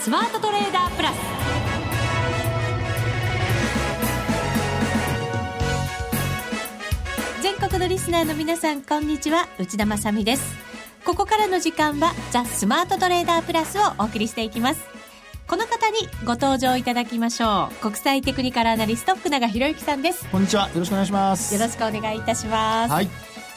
スマートトレーダープラス。全国のリスナーの皆さんこんにちは。内田まさです。ここからの時間はザ・スマートトレーダープラスをお送りしていきます。この方にご登場いただきましょう。国際テクニカルアナリスト福永博之さんです。こんにちは。よろしくお願いします。よろしくお願いいたします。はい。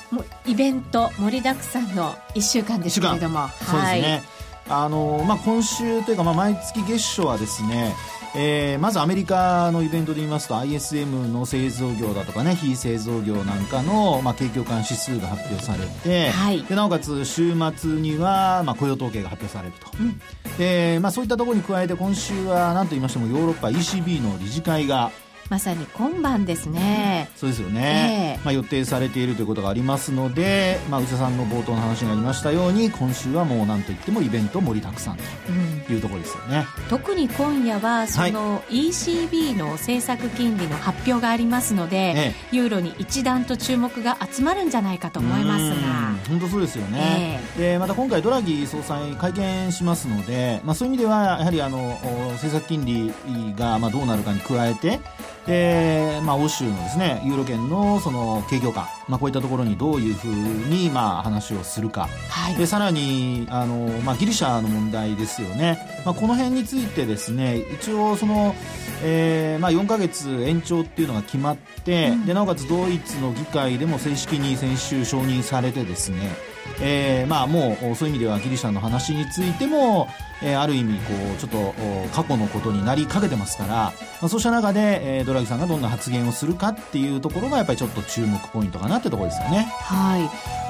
もうイベント盛りだくさんの1週間ですけれども。そうですね、あのまあ、今週というか、まあ、毎月月初はですねえー、まずアメリカのイベントで言いますと ISM の製造業だとかね非製造業なんかの、まあ、景況感指数が発表されて、はい、でなおかつ週末には、まあ、雇用統計が発表されると、うん、でまあ、そういったところに加えて今週は何と言いましてもヨーロッパ ECB の理事会がまさに今晩ですね、そうですよね、えー、まあ、予定されているということがありますので、まあ、内田さんの冒頭の話にありましたように今週はもう何といってもイベント盛りだくさんというところですよね、うん、特に今夜はその ECB の政策金利の発表がありますので、えー、ユーロに一段と注目が集まるんじゃないかと思いますが本当そうですよね、えー、でまた今回ドラギ総裁会見しますので、まあ、そういう意味ではやはりあの政策金利がまあどうなるかに加えてで、まあ、欧州のですね、ユーロ圏のその景況感、まあ、こういったところにどういうふうに、まあ、話をするか。はい、で、さらに、あの、まあ、ギリシャの問題ですよね。まあ、この辺についてですね、一応、その、えー、まあ、4か月延長っていうのが決まって、うん、で、なおかつドイツの議会でも正式に先週承認されてですね、yeah. えー、まあ、もう、そういう意味ではギリシャの話についても、えー、ある意味こうちょっと過去のことになりかけてますから、まあ、そうした中で、えー、ドラギさんがどんな発言をするかっていうところがやっぱりちょっと注目ポイントかなってところですよね。はい、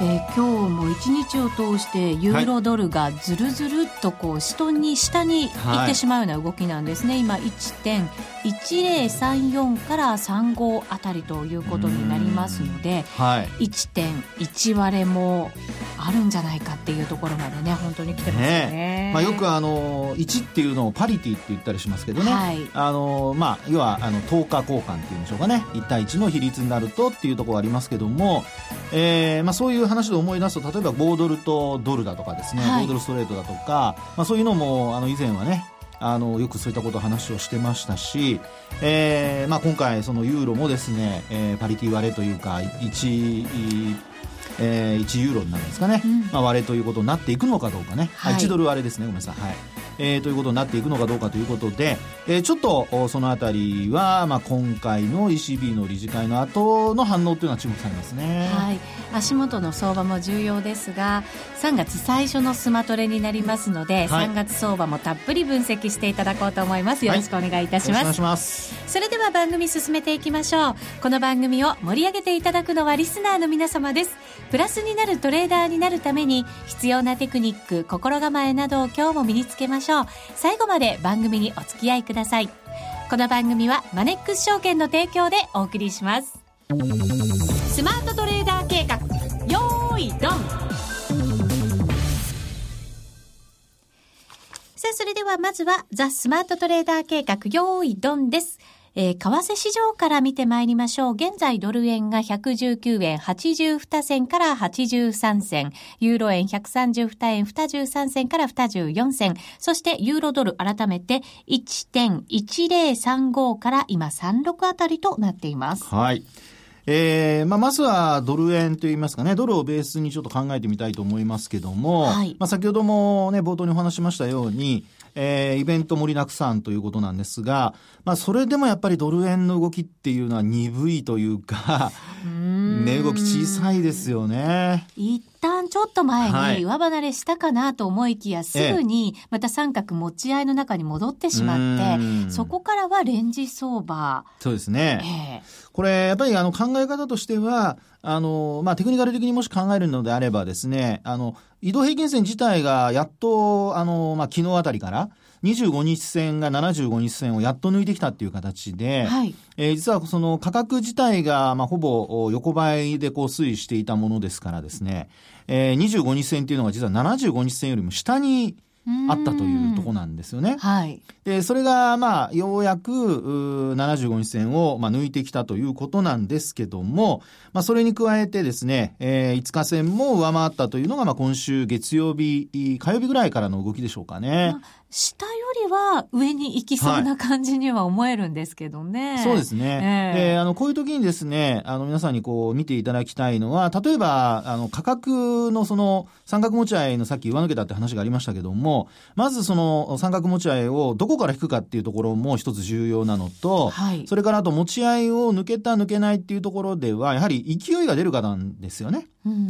えー、今日も一日を通してユーロドルがずるずるっとこう下に下に行ってしまうような動きなんですね。はい、今1.1034から35あたりということになりますので、はい、1.1割れもあるんじゃないかっていうところまでね本当に来てますよね。ねまあ、よくあの1っていうのをパリティって言ったりしますけどね、はい、あのまあ、要はあの等価交換っていうんでしょうかね。1対1の比率になるとっていうところありますけども、えーまあ、そういう話で思い出すと例えば5ドルとドルだとかですね、はい、5ドルストレートだとか、まあ、そういうのもあの以前はねあのよくそういったことを話をしてましたし、えーまあ、今回、そのユーロもですね、えー、パリティ割れというか1えー、1ユーロになるんですかね、うん、まあ、割れということになっていくのかどうかね、はい、1ドル割れですね。ごめんなさい、はいえー、ということになっていくのかどうかということで、えー、ちょっとそのあたりは、まあ、今回の ECB の理事会の後の反応というのは注目されますね、はい、足元の相場も重要ですが3月最初のスマトレになりますので、はい、3月相場もたっぷり分析していただこうと思います。よろしくお願いいたします。はい、ます。それでは番組進めていきましょう。この番組を盛り上げていただくのはリスナーの皆様です。プラスになるトレーダーになるために必要なテクニック心構えなどを今日も身につけましょう最後まで番組にお付き合いください。この番組はマネックス証券の提供でお送りします。スマートトレーダー計画よーいドン。さあ、それではまずはザ・スマートトレーダー計画用意ドンです。えー、為替市場から見てまいりましょう。現在ドル円が119円82銭から83銭、ユーロ円132円23銭から24銭、そしてユーロドル改めて1.1035から今36あたりとなっています。はい。えー、まあ、まずはドル円といいますかね、ドルをベースにちょっと考えてみたいと思いますけども、はい、まあ、先ほどもね、冒頭にお話しましたように、えー、イベント盛りだくさんということなんですが、まあ、それでもやっぱりドル円の動きっていうのは鈍いというか、値動き小さいですよね。一旦ちょっと前に上離れしたかなと思いきや、すぐにまた三角持ち合いの中に戻ってしまって、そこからはレンジ相場。そうですね。えー、これ、やっぱりあの考え方としては、あの、まあ、テクニカル的にもし考えるのであればですね、あの、移動平均線自体がやっと、あの、まあ、昨日あたりから、25日線が75日線をやっと抜いてきたっていう形で、はい、えー、実はその価格自体が、まあ、ほぼ横ばいでこう推移していたものですからですね、えー、25日線っていうのが実は75日線よりも下にあったというとこなんですよね。はい。で、それが、まあ、ようやく、75日線を、まあ、抜いてきたということなんですけども、まあ、それに加えてですね、えー、5日線も上回ったというのが、まあ、今週月曜日、火曜日ぐらいからの動きでしょうかね。下よりは上に行きそうな感じには思えるんですけどね。はい、そうですね。えー、で、あの、こういう時にですね、あの、皆さんにこう見ていただきたいのは、例えば、あの、価格のその、三角持ち合いのさっき上抜けたって話がありましたけども、まずその三角持ち合いをどこから引くかっていうところも一つ重要なのと、はい、それからあと持ち合いを抜けた抜けないっていうところでは、やはり勢いが出るかなんですよね。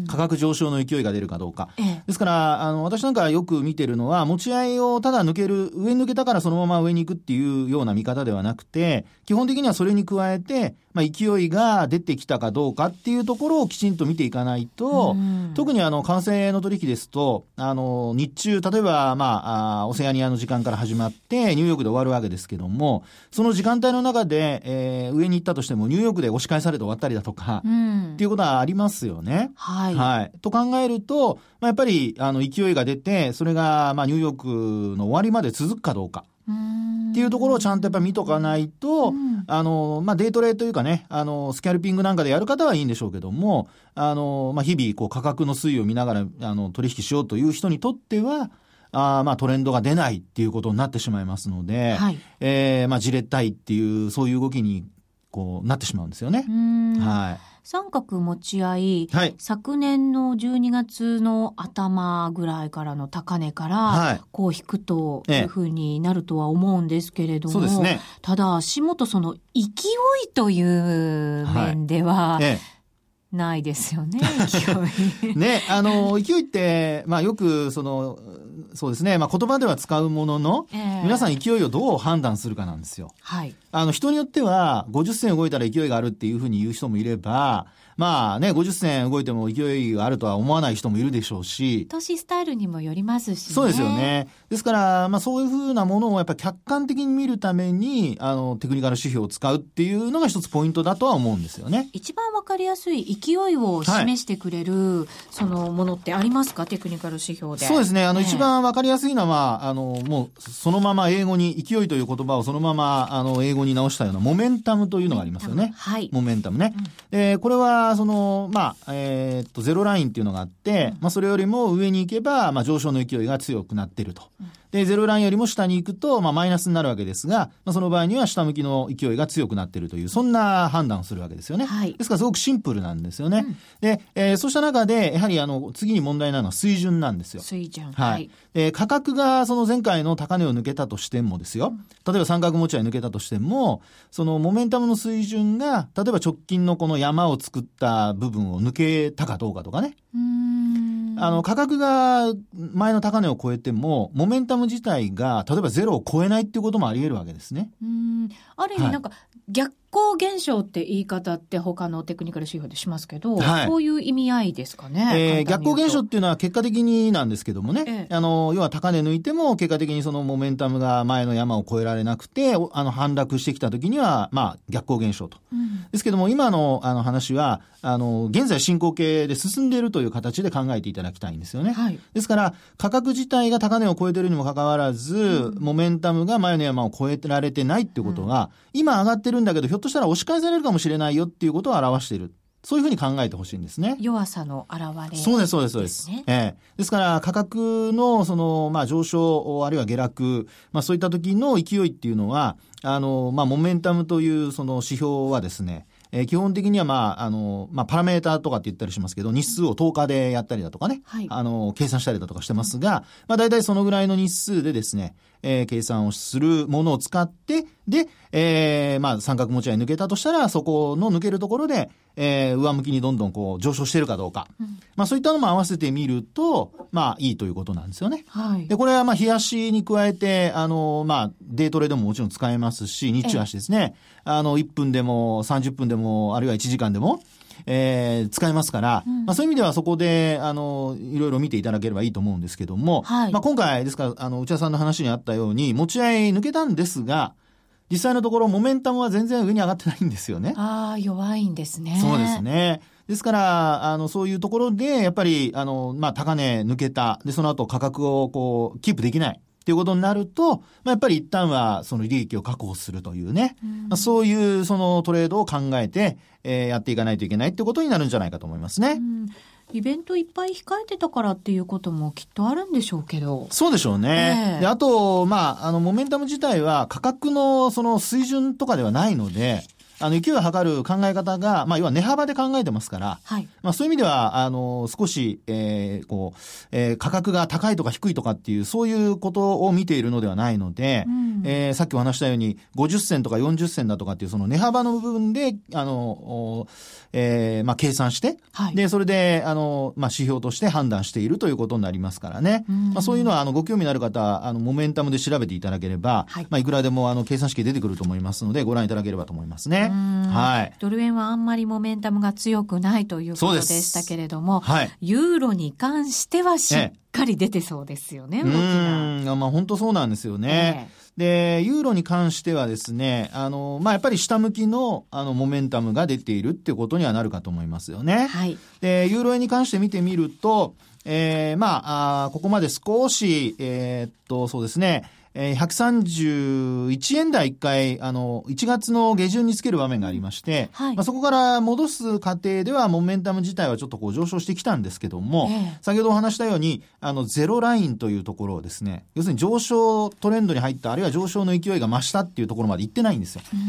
価格上昇の勢いが出るかどうか。ええ、ですから、あの、私なんかよく見てるのは、持ち合いをただ抜ける、上に抜けたからそのまま上に行くっていうような見方ではなくて、基本的にはそれに加えて、まあ、勢いが出てきたかどうかっていうところをきちんと見ていかないと、特にあの、為替の取引ですと、あの、日中、例えば、まあ、オセアニアの時間から始まって、ニューヨークで終わるわけですけども、その時間帯の中で、えー、上に行ったとしても、ニューヨークで押し返されて終わったりだとか、っていうことはありますよね。はい。はい。と考えると、まあ、やっぱり、あの、勢いが出て、それが、まあ、ニューヨークの終わりまで続くかどうか。っていうところをちゃんとやっぱ見とかないと、うん、あの、まあ、デイトレというかね、あの、スキャルピングなんかでやる方はいいんでしょうけども、あの、まあ、日々、こう、価格の推移を見ながら、あの、取引しようという人にとっては、あまあトレンドが出ないっていうことになってしまいますので、はい、えー、まあじれったいっていう、そういう動きにこうなってしまうんですよね。はい。三角持ち合い、はい、昨年の12月の頭ぐらいからの高値から、こう引くというふうになるとは思うんですけれども、ね、ただ足元その勢いという面では、はいええないですよね、勢い。ね、あの、勢いって、まあよく、その、そうですね、まあ言葉では使うものの、えー、皆さん勢いをどう判断するかなんですよ。はい。あの、人によっては、50銭動いたら勢いがあるっていうふうに言う人もいれば、まあね、50銭動いても勢いがあるとは思わない人もいるでしょうし。投資スタイルにもよりますし、ね、そうですよね。ですから、まあそういうふうなものをやっぱ客観的に見るために、あの、テクニカル指標を使うっていうのが一つポイントだとは思うんですよね。一番わかりやすい勢いを示してくれる、はい、そのものってありますか？テクニカル指標で。そうですね。あの、一番わかりやすいのは、あの、もう、そのまま英語に、勢いという言葉をそのまま、あの、英語に直したような、モメンタムというのがありますよね。はい。モメンタムね。うん、えー、これは、その、まあ、まあ、えー、っと、ゼロラインっていうのがあって、まあ、それよりも上に行けば、まあ、上昇の勢いが強くなってると。で、ゼロラインよりも下に行くと、まあ、マイナスになるわけですが、まあ、その場合には下向きの勢いが強くなっているという、そんな判断をするわけですよね。はい、ですから、すごくシンプルなんですよね。うん、で、えー、そうした中で、やはり、あの、次に問題なのは水準なんですよ。水準。はい。で、価格がその前回の高値を抜けたとしてもですよ、例えば三角持ち合い抜けたとしても、そのモメンタムの水準が、例えば直近のこの山を作った部分を抜けたかどうかとかね。あの、価格が前の高値を超えても、モメンタム自体が、例えばゼロを超えないっていうこともあり得るわけですね。うん。ある意味なんか、逆光現象って言い方って他のテクニカル指標でしますけど、はい、そういう意味合いですかね？えー、逆光現象っていうのは結果的になんですけどもね、ええ、あの、要は高値抜いても結果的にそのモメンタムが前の山を越えられなくて、あの、反落してきた時には、まあ、逆光現象と。うん、ですけども、今のあの話は、あの、現在進行形で進んでいるという形で考えていただきたいんですよね。はい、ですから、価格自体が高値を超えているにもかかわらず、うん、モメンタムが前の山を越えられてないっていうことは、うん、今上がってるんだけど、ひょっとしたら押し返されるかもしれないよっていうことを表している。そういうふうに考えてほしいんですね。弱さの表れ、そうです、そうです、そうです。ええですから、価格の、その、まあ、上昇、あるいは下落、まあ、そういった時の勢いっていうのは、あの、まあ、モメンタムという、その指標はですね、えー、基本的には、まあ、あの、まあ、パラメーターとかって言ったりしますけど、日数を10日でやったりだとかね、はい、あの、計算したりだとかしてますが、まあ、大体そのぐらいの日数でですね、えー、計算をするものを使って、で、えー、まあ、三角持ち合い抜けたとしたら、そこの抜けるところで、えー、上向きにどんどんこう上昇してるかどうか。うん、まあ、そういったのも合わせてみると、まあ、いいということなんですよね。はい。で、これはまあ、日足に加えて、あの、まあ、デートレでももちろん使えますし、日中足ですね。あの、1分でも30分でも、あるいは1時間でも、えー、使えますから、うん、まあ、そういう意味ではそこで、あの、いろいろ見ていただければいいと思うんですけども、はい、まあ、今回、ですから、あの、内田さんの話にあったように、持ち合い抜けたんですが、実際のところ、モメンタムは全然上に上がってないんですよね。ああ、弱いんですね。そうですね。ですから、あの、そういうところで、やっぱり、あの、まあ、高値抜けた。で、その後価格をこう、キープできない。っていうことになると、まあ、やっぱり一旦はその利益を確保するというね、うん、まあ、そういうそのトレードを考えて、えー、やっていかないといけないってことになるんじゃないかと思いますね。うんイベントいっぱい控えてたからっていうこともきっとあるんでしょうけど。そうでしょうね。えー、であと、まあ、あの、モメンタム自体は価格のその水準とかではないので、あの、勢いを測る考え方が、まあ、要は値幅で考えてますから、はい。まあ、そういう意味では、あの、少し、えー、こう、えー、価格が高いとか低いとかっていう、そういうことを見ているのではないので、うん、えー、さっきお話したように、50銭とか40銭だとかっていう、その値幅の部分で、あの、えー、まあ、計算して、はい。で、それで、あの、まあ、指標として判断しているということになりますからね。うん、まあ、そういうのは、あの、ご興味のある方、あの、モメンタムで調べていただければ、はい。まあ、いくらでも、あの、計算式出てくると思いますので、ご覧いただければと思いますね。はい。ドル円はあんまりモメンタムが強くないということでしたけれども、はい、ユーロに関してはしっかり出てそうですよね、動きが。まあ本当そうなんですよね。で、ユーロに関してはですね、あの、まあ、やっぱり下向きの、あの、モメンタムが出ているっていうことにはなるかと思いますよね。はい。で、ユーロ円に関して見てみると、えー、まあ、あここまで少し、えー、っと、そうですね、えー、131円台一回、あの、1月の下旬につける場面がありまして、はい、まあ、そこから戻す過程では、モメンタム自体はちょっとこう上昇してきたんですけども、えー、先ほどお話したように、あの、ゼロラインというところをですね、要するに上昇トレンドに入った、あるいは上昇の勢いが増したっていうところまで行ってないんですよ。うん、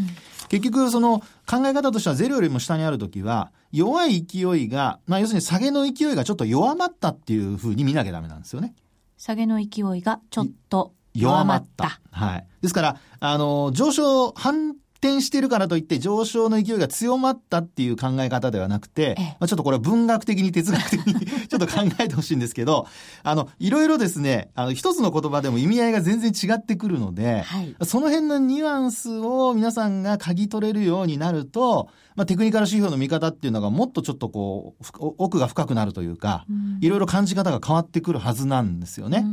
結局、その考え方としてはゼロよりも下にあるときは、弱い勢いが、まあ要するに下げの勢いがちょっと弱まったっていうふうに見なきゃダメなんですよね。下げの勢いがちょっと弱まった。はい。ですから、あの、上昇、反転してるからといって上昇の勢いが強まったっていう考え方ではなくて、まあ、ちょっとこれは文学的に哲学的にちょっと考えてほしいんですけど、あの、いろいろですね、あの、一つの言葉でも意味合いが全然違ってくるので、はい、その辺のニュアンスを皆さんが嗅ぎ取れるようになると、まあ、テクニカル指標の見方っていうのがもっとちょっとこう、奥が深くなるというか、いろいろ感じ方が変わってくるはずなんですよね。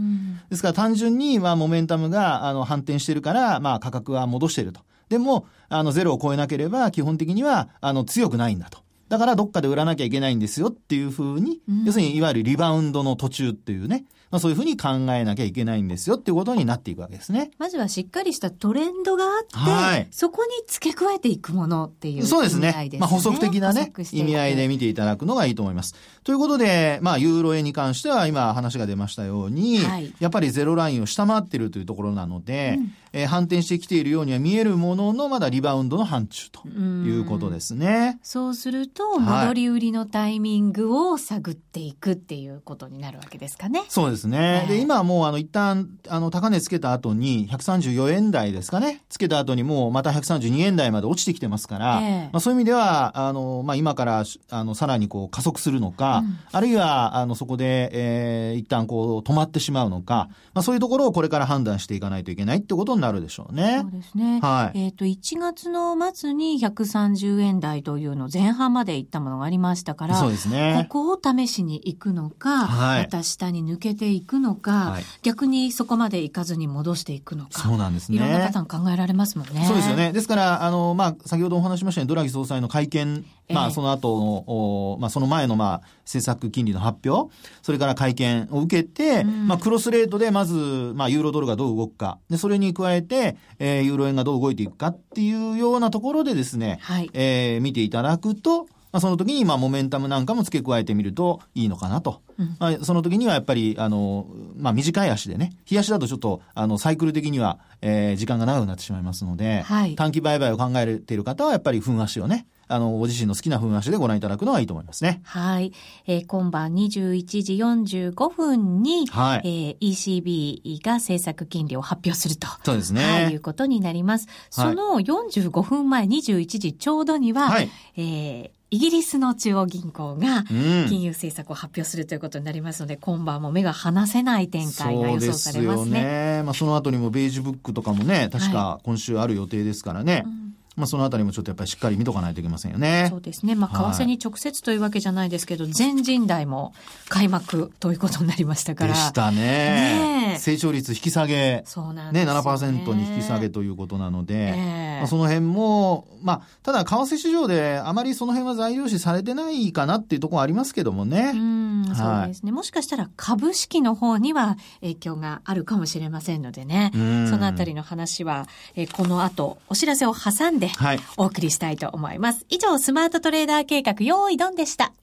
ですから単純に、まあ、モメンタムが、あの、反転してるから、まあ、価格は戻していると。でも、あの、ゼロを超えなければ、基本的には、あの、強くないんだと。だからどっかで売らなきゃいけないんですよっていうふうに、うん、要するにいわゆるリバウンドの途中っていうね、まあそういうふうに考えなきゃいけないんですよっていうことになっていくわけですね。まずはしっかりしたトレンドがあって、はい、そこに付け加えていくものっていう、ね、そうですね。まあ補足的なね、意味合いで見ていただくのがいいと思います。ということで、まあユーロ円に関しては今話が出ましたように、はい、やっぱりゼロラインを下回っているというところなので、うんえー、反転してきているようには見えるものの、まだリバウンドの範疇ということですね。そうすると、戻り売りのタイミングを探っていくっていうことになるわけですかね。そうですね。で、今はもう、あの、一旦、あの、高値つけた後に、134円台ですかね。つけた後にもう、また132円台まで落ちてきてますから、えー、まあ、そういう意味では、あの、まあ、今から、あの、さらにこう、加速するのか、うん、あるいは、あの、そこで、えー、一旦こう、止まってしまうのか、まあ、そういうところをこれから判断していかないといけないってことになるでしょうね。そうですね。はい。えっ、ー、と、1月の末に130円台というの前半まで行ったものがありましたから、そうですね。ここを試しに行くのか、はい、また下に抜けていくのか、はい、逆にそこまで行かずに戻していくのか。そうなんですね。いろんなパターン考えられますもんね。そうですよね。ですから、あの、まあ、先ほどお話しましたように、ドラギ総裁の会見、まあ、その後の、まあ、その前の、まあ、政策金利の発表、それから会見を受けて、うん、まあ、クロスレートでまず、まあ、ユーロドルがどう動くか。で、それに加えて、えー、ユーロ円がどう動いていくかっていうようなところでですね、はい、えー、見ていただくと、まあ、その時に、まあ、モメンタムなんかも付け加えてみるといいのかなと。うん、まあ、その時にはやっぱり、あの、まあ、短い足でね、日足だとちょっと、あの、サイクル的には、えー、時間が長くなってしまいますので、はい、短期売買を考えている方は、やっぱり分足をね、あの、ご自身の好きな分足でご覧いただくのがいいと思いますね。はい。えー、今晩21時45分に、はい、えー、ECB が政策金利を発表すると。そうですね。はい、いうことになります。その45分前、21時ちょうどには、はい、えー、イギリスの中央銀行が金融政策を発表するということになりますので、うん、今晩も目が離せない展開が予想されますね。そうですよね。まあその後にもベージュブックとかもね、確か今週ある予定ですからね。はいうんまあ、そのあたりもちょっとやっぱりしっかり見とかないといけませんよね。そうですね。まあ、為替に直接というわけじゃないですけど、はい、全人代も開幕ということになりましたから。でしたね。ね成長率引き下げ。そうなんですね。ね、7%に引き下げということなので、まあ、その辺も、まあ、ただ、為替市場であまりその辺は材料視されてないかなっていうところありますけどもね。うん、そうですね。もしかしたら株式の方には影響があるかもしれませんのでね。そのあたりの話は、えこの後、お知らせを挟んで、はい、お送りしたいと思います。以上、スマートトレーダー計画、用意ドンでした。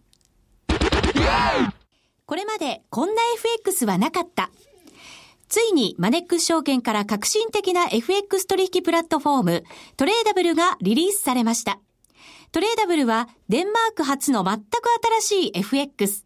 これまでこんな FX はなかった。ついにマネックス証券から革新的な FX 取引プラットフォームトレーダブルがリリースされました。トレーダブルはデンマーク発の全く新しい FX。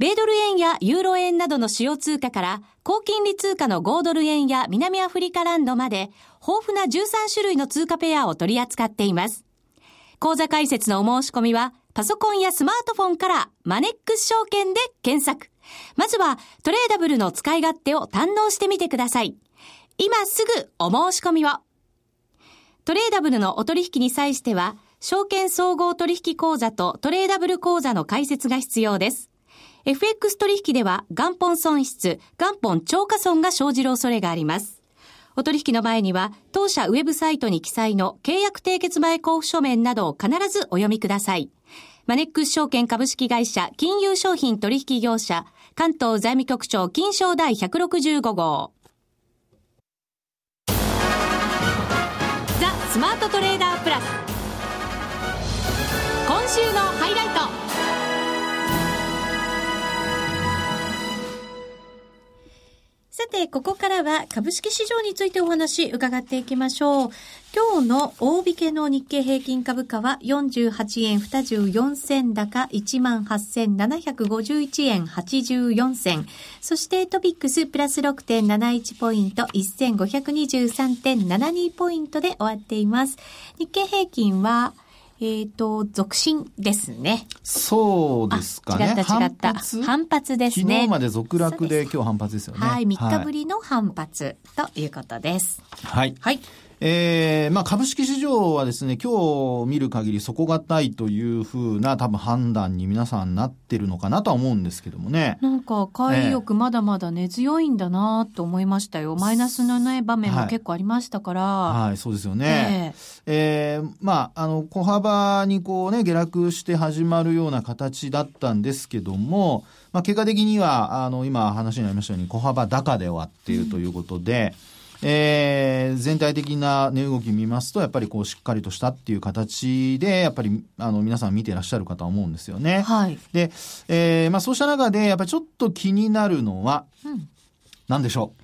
米ドル円やユーロ円などの主要通貨から高金利通貨の5ドル円や南アフリカランドまで豊富な13種類の通貨ペアを取り扱っています。口座開設のお申し込みはパソコンやスマートフォンからマネックス証券で検索。まずはトレーダブルの使い勝手を堪能してみてください。今すぐお申し込みを。トレーダブルのお取引に際しては、証券総合取引口座とトレーダブル口座の開設が必要です。FX 取引では元本損失、元本超過損が生じる恐れがあります。お取引の前には、当社ウェブサイトに記載の契約締結前交付書面などを必ずお読みください。マネックス証券株式会社金融商品取引業者関東財務局長金賞第165号。ザ・スマートトレーダープラス。今週のハイライト。さて、ここからは株式市場についてお話伺っていきましょう。今日の大引けの日経平均株価は48円24銭高18,751円84銭。そしてトピックスプラス6.71ポイント1523.72ポイントで終わっています。日経平均はえっ、ー、と、続伸ですね。そうですかね。違った違った。反発？ですね。昨日まで続落で今日反発ですよね。はい、3日ぶりの反発ということです。はい。はい。えー、まあ株式市場はですね、今日見る限り底堅いというふうな多分判断に皆さんなってるのかなとは思うんですけどもね。なんか買い意欲まだまだ根強いんだなと思いましたよ。マイナスのない場面も結構ありましたから。はい、はい、そうですよね。えー、えー、まあ、あの、小幅にこうね、下落して始まるような形だったんですけども、まあ結果的には、あの、今話になりましたように小幅高で終わっているということで、うんえー、全体的な値動き見ますと、やっぱりこうしっかりとしたっていう形で、やっぱりあの皆さん見てらっしゃるかと思うんですよね。はい。で、えー、まあそうした中で、やっぱりちょっと気になるのは、うん、何でしょう？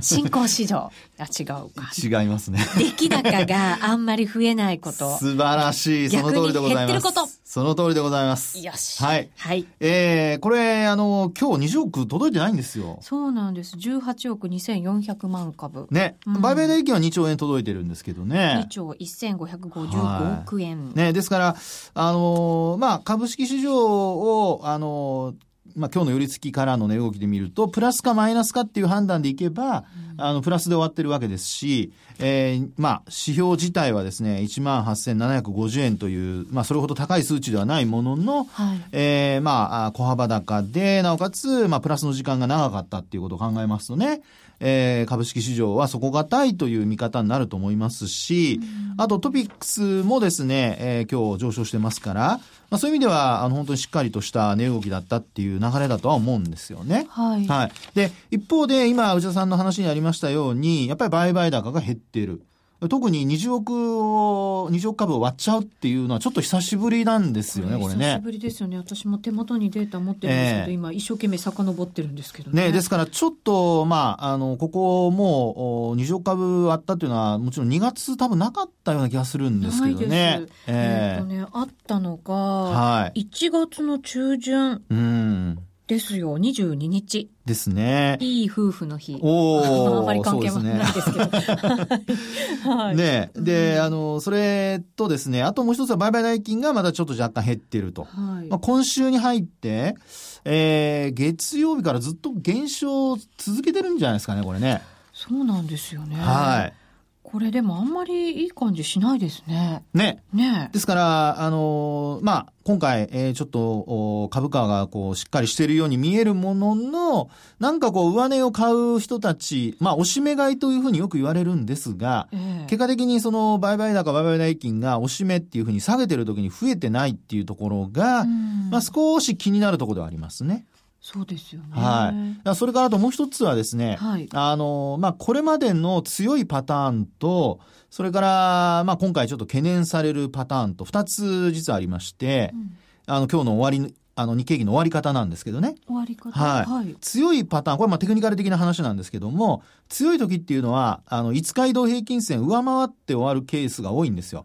新興市場。あ、違うか。違いますね。出来高があんまり増えないこと。素晴らしい。その通りでございます。減ってること。その通りでございます。よし。はい。はい。えー、これ、あの、今日20億届いてないんですよ。そうなんです。18億2400万株。ね。うん、売買代金は2兆円届いてるんですけどね。2兆1555億円。はい、ね。ですから、あのまあ、株式市場を、あのまあ、今日の寄り付きからの値動きで見ると、プラスかマイナスかっていう判断でいけば、うん、あの、プラスで終わってるわけですし、えー、まあ、指標自体はですね、18,750円という、まあ、それほど高い数値ではないものの、はい、えー、まあ、小幅高で、なおかつ、まあ、プラスの時間が長かったっていうことを考えますとね、えー、株式市場は底堅いという見方になると思いますし、あとトピックスもですね、えー、今日上昇してますから、まあ、そういう意味では、あの、本当にしっかりとした値動きだったっていう流れだとは思うんですよね。はい。はい。で、一方で、今、内田さんの話にありましたように、やっぱり売買高が減っている。特に20億を、20億株を割っちゃうっていうのはちょっと久しぶりなんですよね、これね。久しぶりですよね。私も手元にデータ持ってるんですけど、えー、今一生懸命遡ってるんですけどね。ね、ですからちょっと、まあ、あの、ここも20億株割ったっていうのは、もちろん2月多分なかったような気がするんですけどね。えー、えー、とね、あったのが、はい、1月の中旬。うん。ですよ、22日。ですね。いい夫婦の日。おあまり関係もないですけど。はい、ねで、あの、それとですね、あともう一つは売買代金がまだちょっと若干減ってると。はい、まあ、今週に入って、えー、月曜日からずっと減少続けてるんじゃないですかね、これね。そうなんですよね。はい。これでもあんまりいい感じしないですね。ね。ねですから、あのー、まあ、今回、えー、ちょっと、株価がこう、しっかりしているように見えるものの、なんかこう、上値を買う人たち、まあ、押し目買いというふうによく言われるんですが、えー、結果的にその、売買高、売買代金が押し目っていうふうに下げてる時に増えてないっていうところが、まあ、少し気になるところではありますね。そうですよね。はい。それからあともう一つはですね、はい、あの、まあ、これまでの強いパターンと、それから、まあ、今回ちょっと懸念されるパターンと二つ実はありまして、うん、あの、今日の終わり、あの、日経平均の終わり方なんですけどね。終わり方はい。はい、強いパターン、これまあテクニカル的な話なんですけども、強い時っていうのは、あの、5日移動平均線上回って終わるケースが多いんですよ。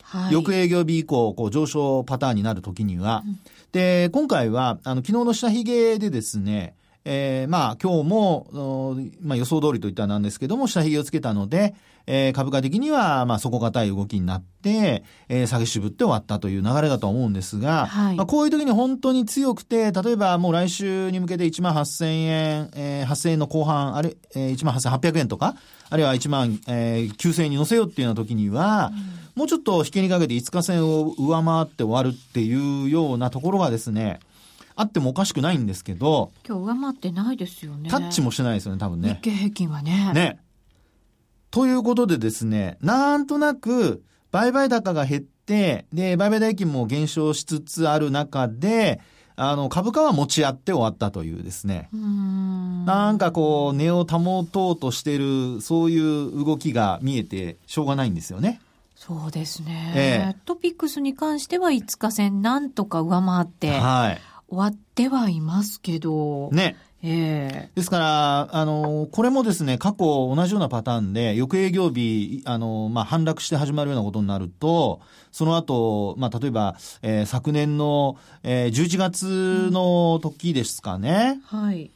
はい、翌営業日以降、こう上昇パターンになるときには、うん、で、今回は、あの、昨日の下髭でですね、えー、まあ、今日も、まあ、予想通りといったらなんですけども、下髭をつけたので、えー、株価的には、まあ、底堅い動きになって、えー、下げ渋って終わったという流れだと思うんですが、はい、まあ、こういう時に本当に強くて、例えばもう来週に向けて1万8000円、えー、8000円の後半、あれ、えー、1万8800円とか、あるいは1万、えー、9000円に乗せようっていうような時には、うん。もうちょっと引きにかけて5日線を上回って終わるっていうようなところがですね、あってもおかしくないんですけど。今日上回ってないですよね。タッチもしてないですよね、多分ね。日経平均はね。ね。ということでですね、なんとなく、売買高が減って、で、売買代金も減少しつつある中で、あの、株価は持ち合って終わったというですね。んなんかこう、値を保とうとしてる、そういう動きが見えてしょうがないんですよね。そうですね、ええ、トピックスに関しては5日線なんとか上回って、はい、終わってはいますけど。ね。ええですから、あの、これもですね、過去同じようなパターンで、翌営業日、あの、まあ、反落して始まるようなことになると、その後、まあ、例えば、えー、昨年の、えー、11月の時ですかね。うん、はい。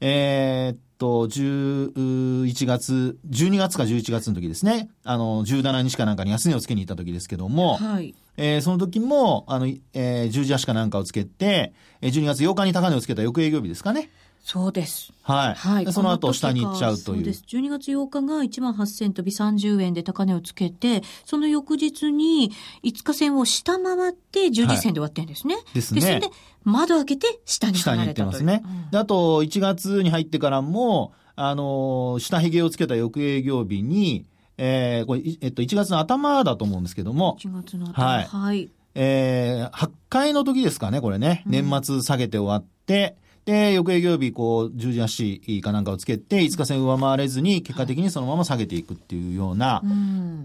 えー、と、11月、12月か11月の時ですね。あの、17日かなんかに安値をつけに行った時ですけども、はい。えー、その時も、あの、えー、十字足かなんかをつけて、12月8日に高値をつけた翌営業日ですかね。そうです。はい。はい。その後下に行っちゃうという。そうです。12月8日が1万8000飛び30円で高値をつけて、その翌日に5日線を下回って十字線で終わってるんですね。はい、ですね。で、それで窓開けて下に下に行ってますね。うん、で、あと1月に入ってからも、あの、下髭をつけた翌営業日に、えー、これ、えっと、1月の頭だと思うんですけども。1月の頭。はい。はい、えー、8回の時ですかね、これね。年末下げて終わって、うんで、翌営業日、こう、十字足かなんかをつけて、5日線上回れずに、結果的にそのまま下げていくっていうような、はい、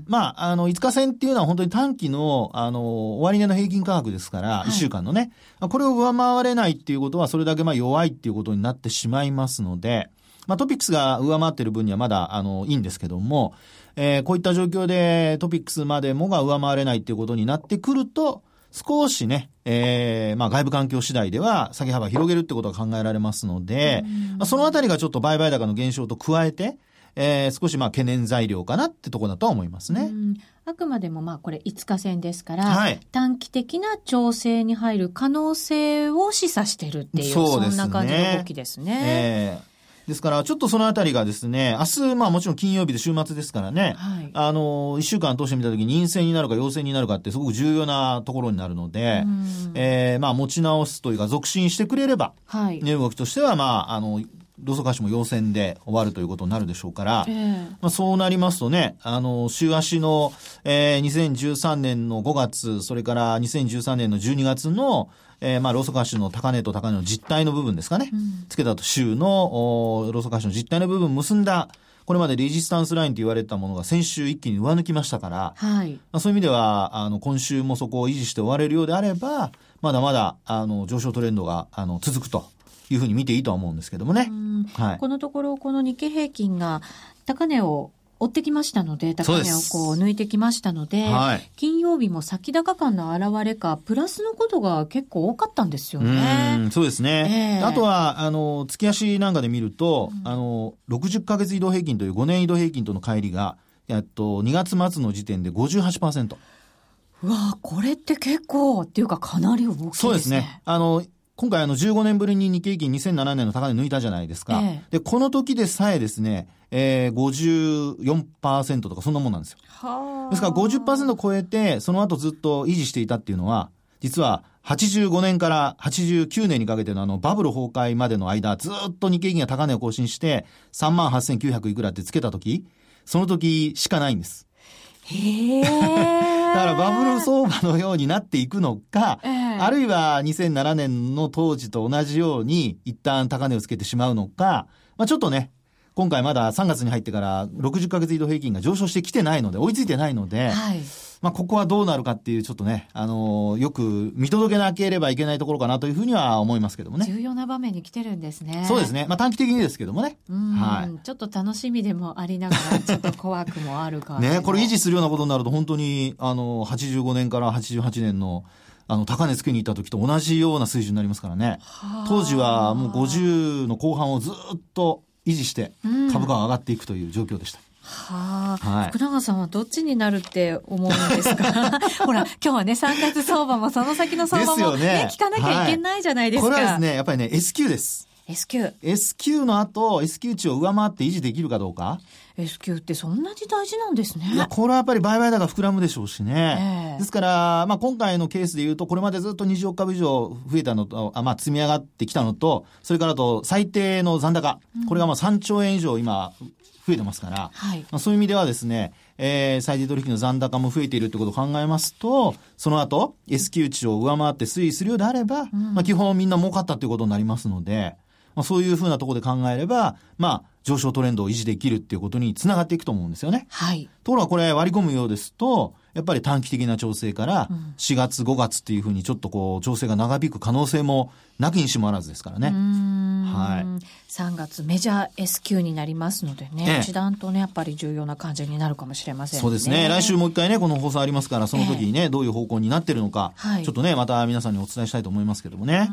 まあ、あの、5日線っていうのは本当に短期の、あの、終値の平均価格ですから、1週間のね、はい、これを上回れないっていうことは、それだけまあ弱いっていうことになってしまいますので、まあ、トピックスが上回ってる分にはまだ、あの、いいんですけども、えー、こういった状況でトピックスまでもが上回れないっていうことになってくると、少しね、えー、まあ外部環境次第では下げ幅広げるってことが考えられますので、まあ、そのあたりがちょっと売買高の減少と加えて、えー、少しまあ懸念材料かなってところだとは思いますね。あくまでもまあこれ5日線ですから、はい、短期的な調整に入る可能性を示唆してるっていう、そ、ね、んな感じの動きですね。えーですから、ちょっとそのあたりがですね、明日、まあもちろん金曜日で週末ですからね、はい、あの、一週間通してみたときに陰性になるか陽性になるかってすごく重要なところになるので、えー、まあ持ち直すというか続進してくれれば、はい、値動きとしては、まあ、あの、ロソカシも陽線で終わるということになるでしょうから、えー、まあ、そうなりますとね、あの、週足の、えー、2013年の5月、それから2013年の12月の、えー、まあ、ローソク足の高値と高値の実態の部分ですかね。うん、つけたと週の、ローソク足の実態の部分結んだ、これまでレジスタンスラインと言われたものが先週一気に上抜きましたから、はい。まあ、そういう意味では、あの、今週もそこを維持して終われるようであれば、まだまだ、あの、上昇トレンドが、あの、続くというふうに見ていいとは思うんですけどもね。はい。このところ、この日経平均が高値を追ってきましたので、高値をこう抜いてきましたので、はい、金曜日も先高感の現れか、プラスのことが結構多かったんですよね。うそうですね。えー、あとは、あの、月足なんかで見ると、うん、あの、60ヶ月移動平均という5年移動平均との乖離が、えっと、2月末の時点で58%。うわこれって結構っていうかかなり大きいですね。そうですね。あの、今回あの15年ぶりに日経平均2007年の高値抜いたじゃないですか。ええ、で、この時でさえですね、えー、54%とかそんなもんなんですよ。ですから50%超えて、その後ずっと維持していたっていうのは、実は85年から89年にかけてのあのバブル崩壊までの間、ずっと日経平均が高値を更新して、3万8900いくらってつけた時、その時しかないんです。へだからバブル相場のようになっていくのか、えー、あるいは2007年の当時と同じように一旦高値をつけてしまうのか、まあ、ちょっとね、今回まだ3月に入ってから60ヶ月移動平均が上昇してきてないので、追いついてないので、はいまあ、ここはどうなるかっていう、ちょっとね、あのー、よく見届けなければいけないところかなというふうには思いますけどもね。重要な場面に来てるんですね。そうですね。まあ、短期的にですけどもね。はい。ちょっと楽しみでもありながら、ちょっと怖くもあるかね、これ維持するようなことになると、本当に、あの、85年から88年の、あの、高値つけに行った時と同じような水準になりますからね。当時はもう50の後半をずっと維持して、株価が上がっていくという状況でした。はあ、はい、福永さんはどっちになるって思うんですか？ほら、今日はね、3月相場もその先の相場もね、ね聞かなきゃいけないじゃないですか。はい、これはですね、やっぱりね、S q です。S q S q の後、S q 値を上回って維持できるかどうか。S q ってそんなに大事なんですね。いや、これはやっぱり売買高膨らむでしょうしね。えー、ですから、まあ今回のケースで言うと、これまでずっと20億株以上増えたのと、あまあ積み上がってきたのと、それからと最低の残高、これがまあ3兆円以上今増えてますから、はい、まあ、そういう意味ではですね、えー、最低取引の残高も増えているってことを考えますと、その後、S q 値を上回って推移するようであれば、うん、まあ基本みんな儲かったということになりますので、まあ、そういうふうなところで考えれば、まあ、上昇トレンドを維持できるっていうことにつながっていくと思うんですよね。はい。ところがこれ割り込むようですと、やっぱり短期的な調整から4月5月っていうふうにちょっとこう調整が長引く可能性もなきにしもあらずですからね。はい。3月メジャー S q になりますのでね、一段とね、やっぱり重要な感じになるかもしれませんね。そうですね。来週もう一回ね、この放送ありますから、その時にね、えー、どういう方向になってるのか、はい、ちょっとね、また皆さんにお伝えしたいと思いますけどもね。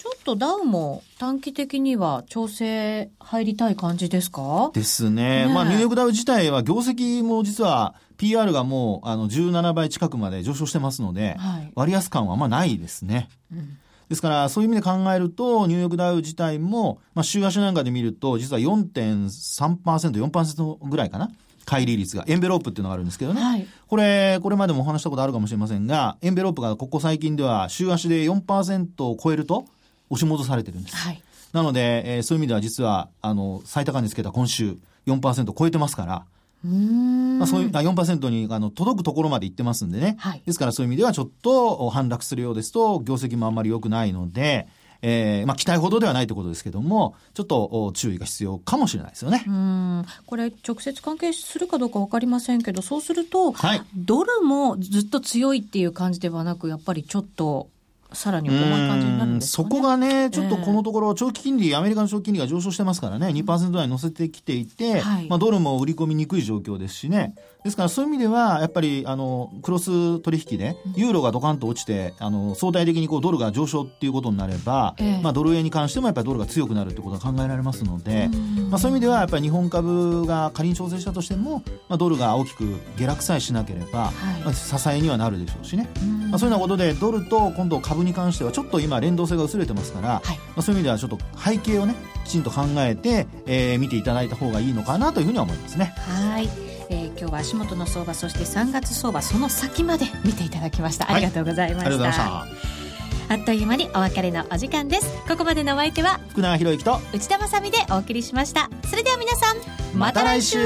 ちょっとダウも短期的には調整入りたい感じですか？ですね。ねまあニューヨークダウ自体は業績も実は PR がもうあの17倍近くまで上昇してますので、はい、割安感はあんまないですね。うんですから、そういう意味で考えると、ニューヨークダウ自体も、まあ、週足なんかで見ると、実は4.3%、4%ぐらいかな。乖離率が、エンベロープっていうのがあるんですけどね。はい、これ、これまでもお話したことあるかもしれませんが、エンベロープがここ最近では週足で4%を超えると、押し戻されてるんです。はい、なので、えー、そういう意味では実は、あの、最高値つけた今週4%超えてますから、まあ、そういう4%にあの届くところまで行ってますんでね、はい、ですからそういう意味ではちょっと反落するようですと業績もあんまり良くないので、えー、まあ期待ほどではないということですけども、ちょっと注意が必要かもしれないですよね。うん。これ直接関係するかどうかわかりませんけど、そうすると、はい、ドルもずっと強いっていう感じではなく、やっぱりちょっとさらに重い感じになるんですか、ね、そこがね、ちょっとこのところ、長期金利、アメリカの長期金利が上昇してますからね、2%台乗せてきていて、はい、まあ、ドルも売り込みにくい状況ですしね。ですからそういう意味では、やっぱり、あの、クロス取引で、ユーロがドカンと落ちて、あの、相対的にこう、ドルが上昇っていうことになれば、ええ、まあ、ドル円に関してもやっぱりドルが強くなるってことが考えられますので、まあ、そういう意味では、やっぱり日本株が仮に調整したとしても、まあ、ドルが大きく下落さえしなければ、はい、まあ、支えにはなるでしょうしね。まあ、そういうようなことで、ドルと今度株に関しては、ちょっと今連動性が薄れてますから、はい、まあ、そういう意味ではちょっと背景をね、きちんと考えて、えー、見ていただいた方がいいのかなというふうには思いますね。はい。えー、今日は足元の相場そして3月相場その先まで見ていただきました、ありがとうございました。あっという間にお別れのお時間です。ここまでのお相手は福永博之と内田まさでお送りしました。それでは皆さんまた来週。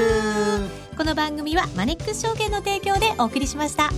この番組はマネックス証券の提供でお送りしました